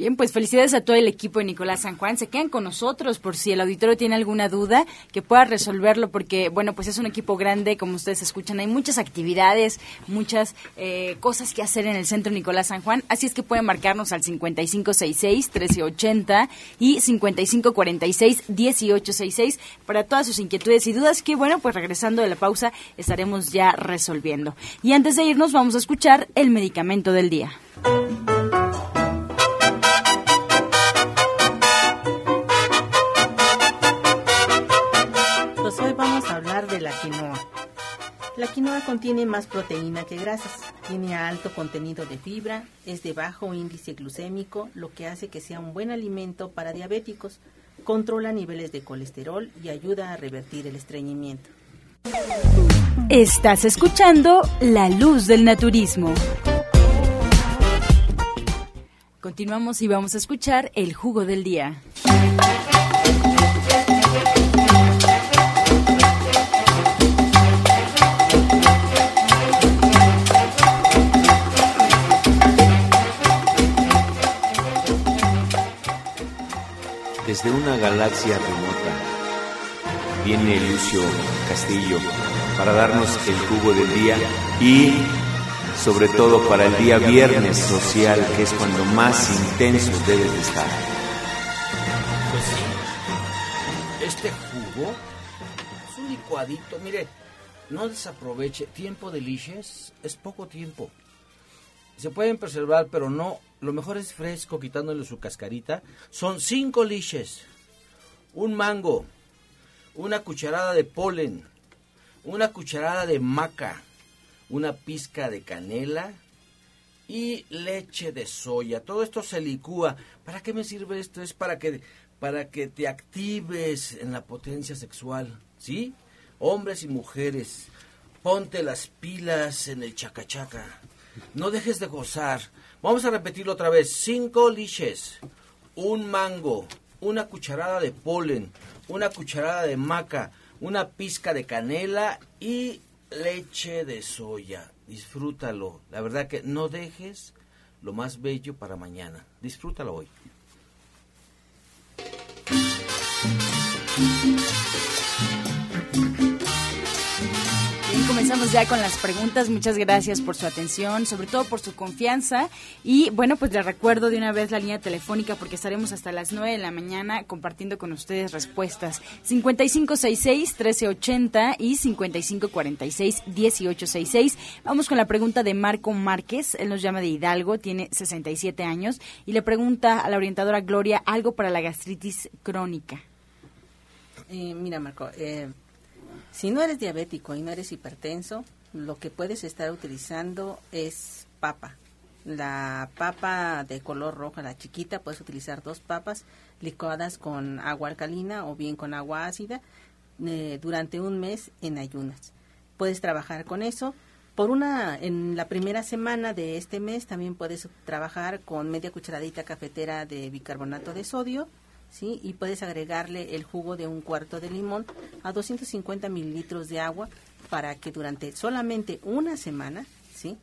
Bien, pues felicidades a todo el equipo de Nicolás San Juan. Se quedan con nosotros por si el auditorio tiene alguna duda, que pueda resolverlo, porque, bueno, pues es un equipo grande, como ustedes escuchan. Hay muchas actividades, muchas eh, cosas que hacer en el centro Nicolás San Juan. Así es que pueden marcarnos al 5566-1380 y 5546-1866 para todas sus inquietudes y dudas que, bueno, pues regresando de la pausa estaremos ya resolviendo. Y antes de irnos, vamos a escuchar el medicamento del día. Contiene más proteína que grasas, tiene alto contenido de fibra, es de bajo índice glucémico, lo que hace que sea un buen alimento para diabéticos, controla niveles de colesterol y ayuda a revertir el estreñimiento. Estás escuchando La Luz del Naturismo. Continuamos y vamos a escuchar el jugo del día. Desde una galaxia remota viene Lucio Castillo para darnos el jugo del día y sobre todo para el día viernes social, que es cuando más intenso debe de estar. Pues este jugo es un licuadito, mire, no desaproveche, tiempo de liches es poco tiempo. Se pueden preservar, pero no, lo mejor es fresco, quitándole su cascarita. Son cinco liches, un mango, una cucharada de polen, una cucharada de maca, una pizca de canela y leche de soya. Todo esto se licúa. ¿Para qué me sirve esto? Es para que para que te actives en la potencia sexual, ¿sí? Hombres y mujeres, ponte las pilas en el chacachaca. No dejes de gozar. Vamos a repetirlo otra vez. Cinco liches, un mango, una cucharada de polen, una cucharada de maca, una pizca de canela y leche de soya. Disfrútalo. La verdad que no dejes lo más bello para mañana. Disfrútalo hoy. Comenzamos ya con las preguntas. Muchas gracias por su atención, sobre todo por su confianza. Y bueno, pues les recuerdo de una vez la línea telefónica porque estaremos hasta las 9 de la mañana compartiendo con ustedes respuestas. 5566-1380 y 5546-1866. Vamos con la pregunta de Marco Márquez. Él nos llama de Hidalgo, tiene 67 años y le pregunta a la orientadora Gloria algo para la gastritis crónica. Eh, mira, Marco, eh, si no eres diabético y no eres hipertenso, lo que puedes estar utilizando es papa. La papa de color roja, la chiquita, puedes utilizar dos papas licuadas con agua alcalina o bien con agua ácida eh, durante un mes en ayunas. Puedes trabajar con eso. Por una, en la primera semana de este mes también puedes trabajar con media cucharadita cafetera de bicarbonato de sodio ¿sí? Y puedes agregarle el jugo de un cuarto de limón a 250 mililitros de agua para que durante solamente una semana, ¿sí?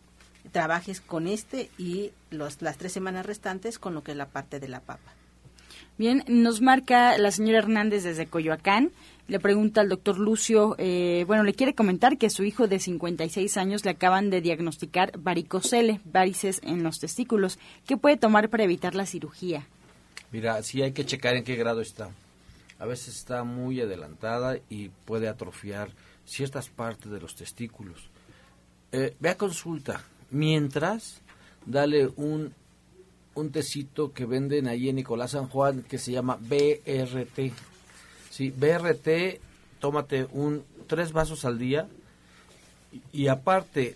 Trabajes con este y los, las tres semanas restantes con lo que es la parte de la papa. Bien, nos marca la señora Hernández desde Coyoacán. Le pregunta al doctor Lucio, eh, bueno, le quiere comentar que a su hijo de 56 años le acaban de diagnosticar varicocele, varices en los testículos. ¿Qué puede tomar para evitar la cirugía? Mira, sí hay que checar en qué grado está. A veces está muy adelantada y puede atrofiar ciertas partes de los testículos. Eh, ve a consulta. Mientras, dale un, un tecito que venden ahí en Nicolás San Juan que se llama BRT. Sí, BRT, tómate un tres vasos al día y, y aparte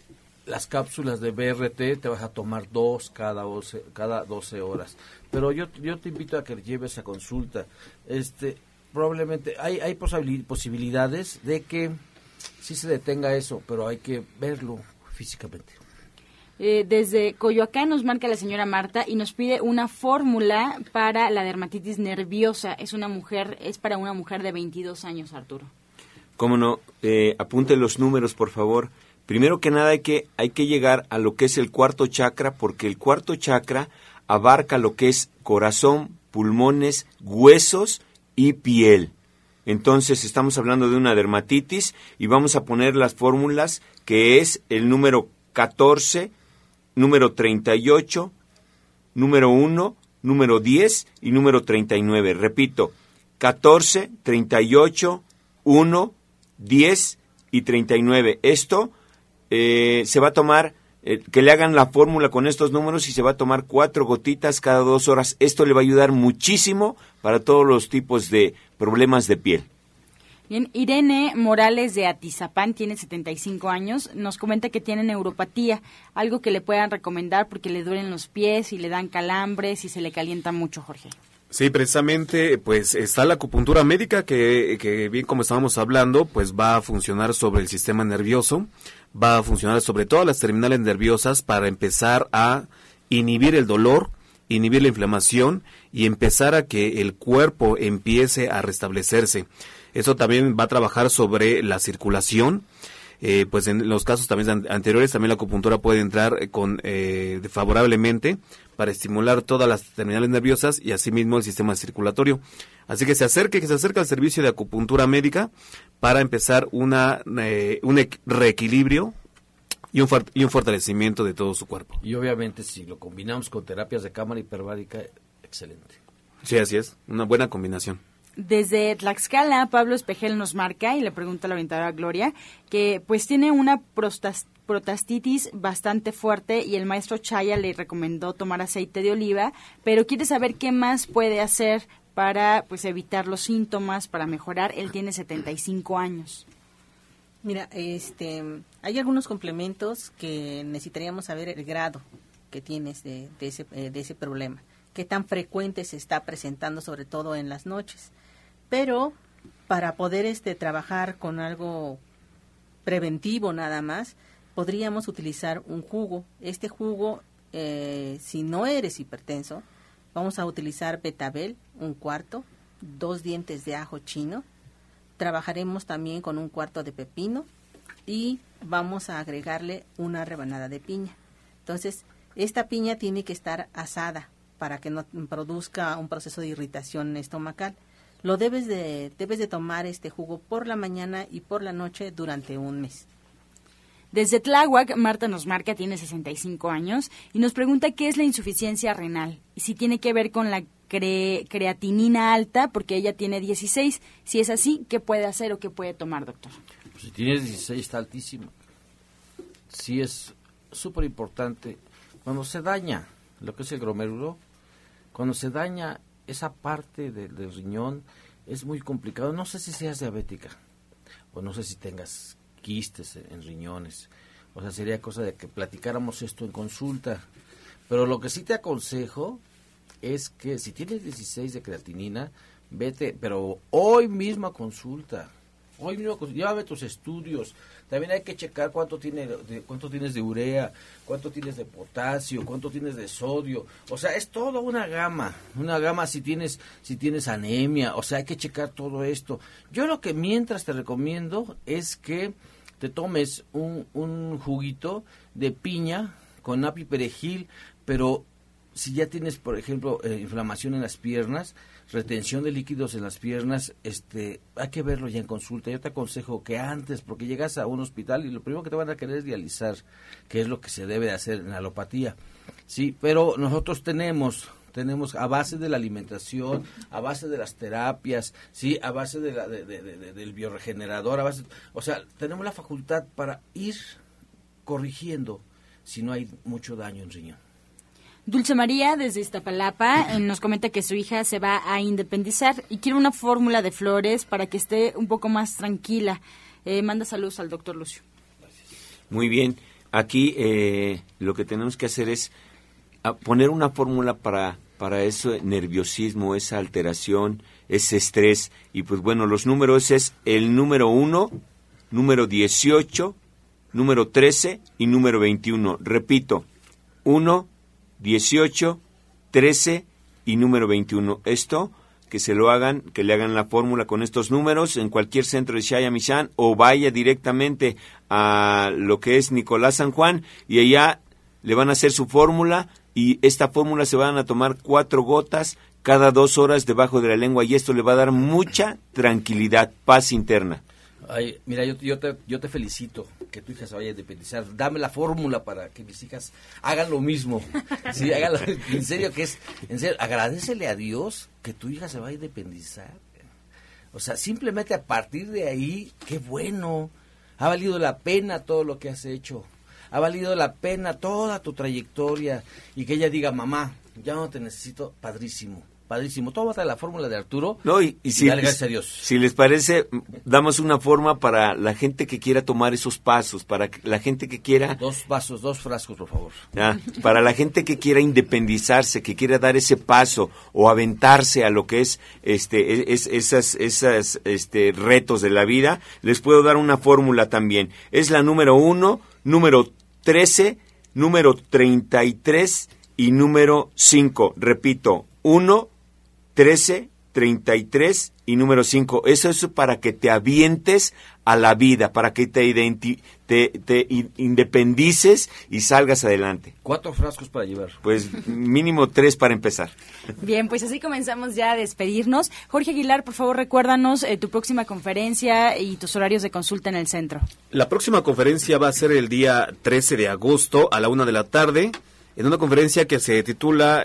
las cápsulas de BRT te vas a tomar dos cada 12, cada 12 horas. Pero yo, yo te invito a que lleves a consulta. Este, probablemente hay, hay posibilidades de que sí se detenga eso, pero hay que verlo físicamente. Eh, desde Coyoacán nos marca la señora Marta y nos pide una fórmula para la dermatitis nerviosa. Es una mujer, es para una mujer de 22 años, Arturo. Cómo no, eh, apunte los números, por favor. Primero que nada hay que, hay que llegar a lo que es el cuarto chakra, porque el cuarto chakra abarca lo que es corazón, pulmones, huesos y piel. Entonces estamos hablando de una dermatitis y vamos a poner las fórmulas que es el número 14, número 38, número 1, número 10 y número 39. Repito, 14, 38, 1, 10 y 39. Esto eh, se va a tomar, eh, que le hagan la fórmula con estos números y se va a tomar cuatro gotitas cada dos horas. Esto le va a ayudar muchísimo para todos los tipos de problemas de piel. Bien, Irene Morales de Atizapán tiene 75 años, nos comenta que tiene neuropatía, algo que le puedan recomendar porque le duelen los pies y le dan calambres y se le calienta mucho, Jorge. Sí, precisamente, pues está la acupuntura médica que, que bien como estábamos hablando, pues va a funcionar sobre el sistema nervioso, va a funcionar sobre todas las terminales nerviosas para empezar a inhibir el dolor, inhibir la inflamación y empezar a que el cuerpo empiece a restablecerse. Eso también va a trabajar sobre la circulación. Eh, pues en los casos también anteriores también la acupuntura puede entrar con eh, favorablemente para estimular todas las terminales nerviosas y asimismo el sistema circulatorio. Así que se acerque, que se acerque al servicio de acupuntura médica para empezar una, eh, un reequilibrio y un, y un fortalecimiento de todo su cuerpo. Y obviamente si lo combinamos con terapias de cámara hiperbárica, excelente. Sí, así es, una buena combinación. Desde Tlaxcala, Pablo Espejel nos marca y le pregunta a la orientadora Gloria que pues tiene una protastitis bastante fuerte y el maestro Chaya le recomendó tomar aceite de oliva, pero quiere saber qué más puede hacer para pues evitar los síntomas, para mejorar. Él tiene 75 años. Mira, este, hay algunos complementos que necesitaríamos saber el grado que tienes de, ese, eh, de ese problema, qué tan frecuente se está presentando, sobre todo en las noches pero para poder este trabajar con algo preventivo nada más, podríamos utilizar un jugo. Este jugo, eh, si no eres hipertenso, vamos a utilizar betabel, un cuarto, dos dientes de ajo chino. Trabajaremos también con un cuarto de pepino y vamos a agregarle una rebanada de piña. Entonces, esta piña tiene que estar asada para que no produzca un proceso de irritación estomacal lo debes de, debes de tomar este jugo por la mañana y por la noche durante un mes. Desde Tláhuac, Marta nos marca, tiene 65 años, y nos pregunta qué es la insuficiencia renal y si tiene que ver con la creatinina alta, porque ella tiene 16. Si es así, ¿qué puede hacer o qué puede tomar, doctor? Pues si tiene 16 está altísima. Sí es súper importante. Cuando se daña lo que es el glomérulo, cuando se daña esa parte del riñón es muy complicado. No sé si seas diabética o no sé si tengas quistes en riñones. O sea, sería cosa de que platicáramos esto en consulta. Pero lo que sí te aconsejo es que si tienes 16 de creatinina, vete, pero hoy misma consulta. Hoy mismo, llévame tus estudios, también hay que checar cuánto tiene de, cuánto tienes de urea, cuánto tienes de potasio, cuánto tienes de sodio. O sea, es toda una gama, una gama si tienes si tienes anemia, o sea, hay que checar todo esto. Yo lo que mientras te recomiendo es que te tomes un, un juguito de piña con api perejil, pero si ya tienes, por ejemplo, eh, inflamación en las piernas, retención de líquidos en las piernas, este, hay que verlo ya en consulta. Yo te aconsejo que antes, porque llegas a un hospital y lo primero que te van a querer es dializar, que es lo que se debe de hacer en alopatía. Sí, pero nosotros tenemos tenemos a base de la alimentación, a base de las terapias, sí, a base de la, del bioregenerador, a base, o sea, tenemos la facultad para ir corrigiendo si no hay mucho daño en riñón. Dulce María, desde Iztapalapa, eh, nos comenta que su hija se va a independizar y quiere una fórmula de flores para que esté un poco más tranquila. Eh, manda saludos al doctor Lucio. Muy bien. Aquí eh, lo que tenemos que hacer es ah, poner una fórmula para, para ese nerviosismo, esa alteración, ese estrés. Y pues bueno, los números es el número 1, número 18, número 13 y número 21. Repito, 1, 18, 13 y número 21. Esto que se lo hagan, que le hagan la fórmula con estos números en cualquier centro de Shaya Michan o vaya directamente a lo que es Nicolás San Juan y allá le van a hacer su fórmula y esta fórmula se van a tomar cuatro gotas cada dos horas debajo de la lengua y esto le va a dar mucha tranquilidad, paz interna. Ay, mira, yo, yo, te, yo te felicito que tu hija se vaya a independizar. Dame la fórmula para que mis hijas hagan lo mismo. Sí, háganlo. En serio, que es. En serio, agradecele a Dios que tu hija se vaya a independizar. O sea, simplemente a partir de ahí, qué bueno. Ha valido la pena todo lo que has hecho. Ha valido la pena toda tu trayectoria. Y que ella diga, mamá, ya no te necesito, padrísimo padrísimo. Tómate la fórmula de Arturo No, y, y si, dale gracias a Dios. si les parece, damos una forma para la gente que quiera tomar esos pasos, para la gente que quiera Dos vasos, dos frascos, por favor. Para la gente que quiera independizarse, que quiera dar ese paso o aventarse a lo que es este es, esas esas este retos de la vida, les puedo dar una fórmula también. Es la número uno, número 13, número 33 y número 5. Repito, 1, 13, 33 y número 5. Eso es para que te avientes a la vida, para que te, identi- te, te in- independices y salgas adelante. Cuatro frascos para llevar. Pues mínimo tres para empezar. Bien, pues así comenzamos ya a despedirnos. Jorge Aguilar, por favor, recuérdanos eh, tu próxima conferencia y tus horarios de consulta en el centro. La próxima conferencia va a ser el día 13 de agosto a la una de la tarde, en una conferencia que se titula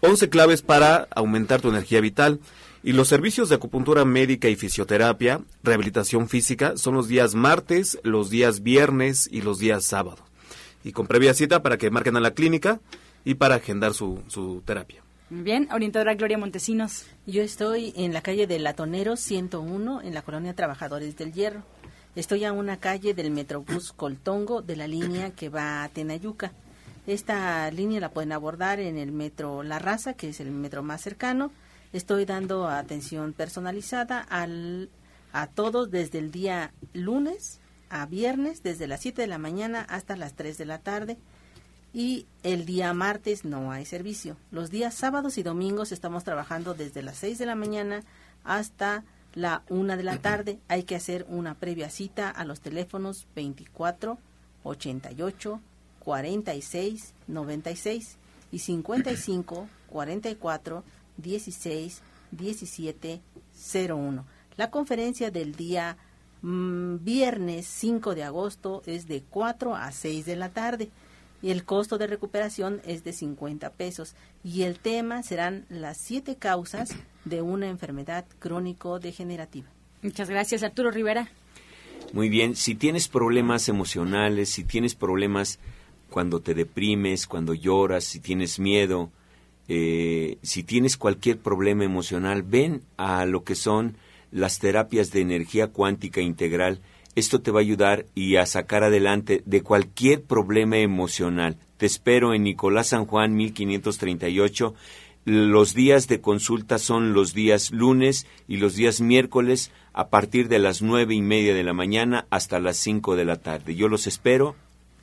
11 claves para aumentar tu energía vital. Y los servicios de acupuntura médica y fisioterapia, rehabilitación física, son los días martes, los días viernes y los días sábado. Y con previa cita para que marquen a la clínica y para agendar su, su terapia. Bien, orientadora Gloria Montesinos. Yo estoy en la calle del Latonero 101, en la colonia Trabajadores del Hierro. Estoy a una calle del Metrobús Coltongo de la línea que va a Tenayuca. Esta línea la pueden abordar en el metro La Raza, que es el metro más cercano. Estoy dando atención personalizada al, a todos desde el día lunes a viernes, desde las 7 de la mañana hasta las 3 de la tarde. Y el día martes no hay servicio. Los días sábados y domingos estamos trabajando desde las 6 de la mañana hasta la 1 de la tarde. Hay que hacer una previa cita a los teléfonos 24 88 46 96 y 55 44 16 17 01. La conferencia del día mm, viernes 5 de agosto es de 4 a 6 de la tarde y el costo de recuperación es de 50 pesos y el tema serán las siete causas de una enfermedad crónico-degenerativa. Muchas gracias, Arturo Rivera. Muy bien, si tienes problemas emocionales, si tienes problemas cuando te deprimes, cuando lloras, si tienes miedo, eh, si tienes cualquier problema emocional, ven a lo que son las terapias de energía cuántica integral. Esto te va a ayudar y a sacar adelante de cualquier problema emocional. Te espero en Nicolás San Juan 1538. Los días de consulta son los días lunes y los días miércoles a partir de las nueve y media de la mañana hasta las cinco de la tarde. Yo los espero.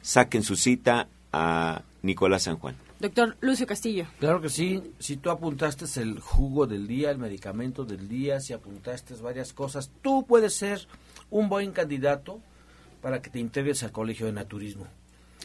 Saquen su cita a Nicolás San Juan. Doctor Lucio Castillo. Claro que sí, si tú apuntaste el jugo del día, el medicamento del día, si apuntaste varias cosas, tú puedes ser un buen candidato para que te integres al Colegio de Naturismo.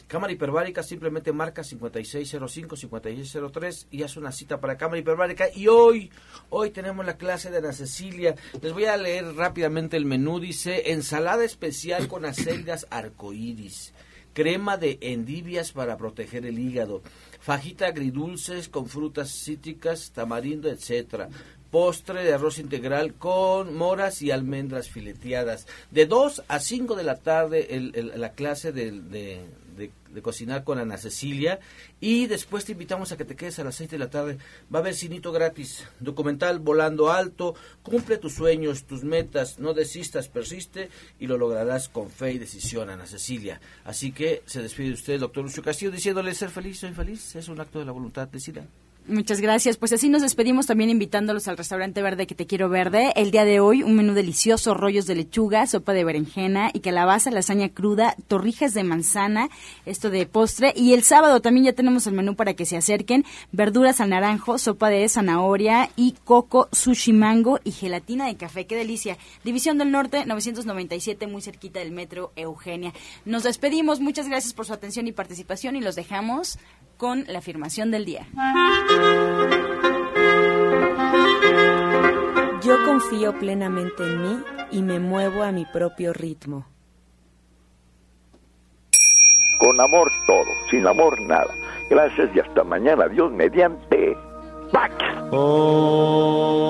Cámara Hiperbárica simplemente marca 5605-5603 y haz una cita para Cámara Hiperbárica. Y hoy, hoy tenemos la clase de Ana Cecilia. Les voy a leer rápidamente el menú. Dice, ensalada especial con acelgas arcoíris, crema de endivias para proteger el hígado, fajita agridulces con frutas cítricas, tamarindo, etcétera. Postre de arroz integral con moras y almendras fileteadas. De 2 a 5 de la tarde el- el- la clase de, de- de- cocinar con Ana Cecilia. Y después te invitamos a que te quedes a las 6 de la tarde. Va a haber cinito gratis. Documental Volando Alto. Cumple tus sueños, tus metas. No desistas, persiste y lo lograrás con fe y decisión, Ana Cecilia. Así que se despide de usted, doctor Lucio Castillo, diciéndole ser feliz, soy feliz. Es un acto de la voluntad. Decida. Muchas gracias. Pues así nos despedimos también invitándolos al restaurante verde que te quiero verde. El día de hoy un menú delicioso, rollos de lechuga, sopa de berenjena y calabaza, lasaña cruda, torrijas de manzana, esto de postre. Y el sábado también ya tenemos el menú para que se acerquen. Verduras al naranjo, sopa de zanahoria y coco, sushi mango y gelatina de café. Qué delicia. División del Norte, 997, muy cerquita del metro Eugenia. Nos despedimos. Muchas gracias por su atención y participación y los dejamos con la afirmación del día. Yo confío plenamente en mí y me muevo a mi propio ritmo. Con amor todo, sin amor nada. Gracias y hasta mañana. Dios mediante. ¡Pax! Om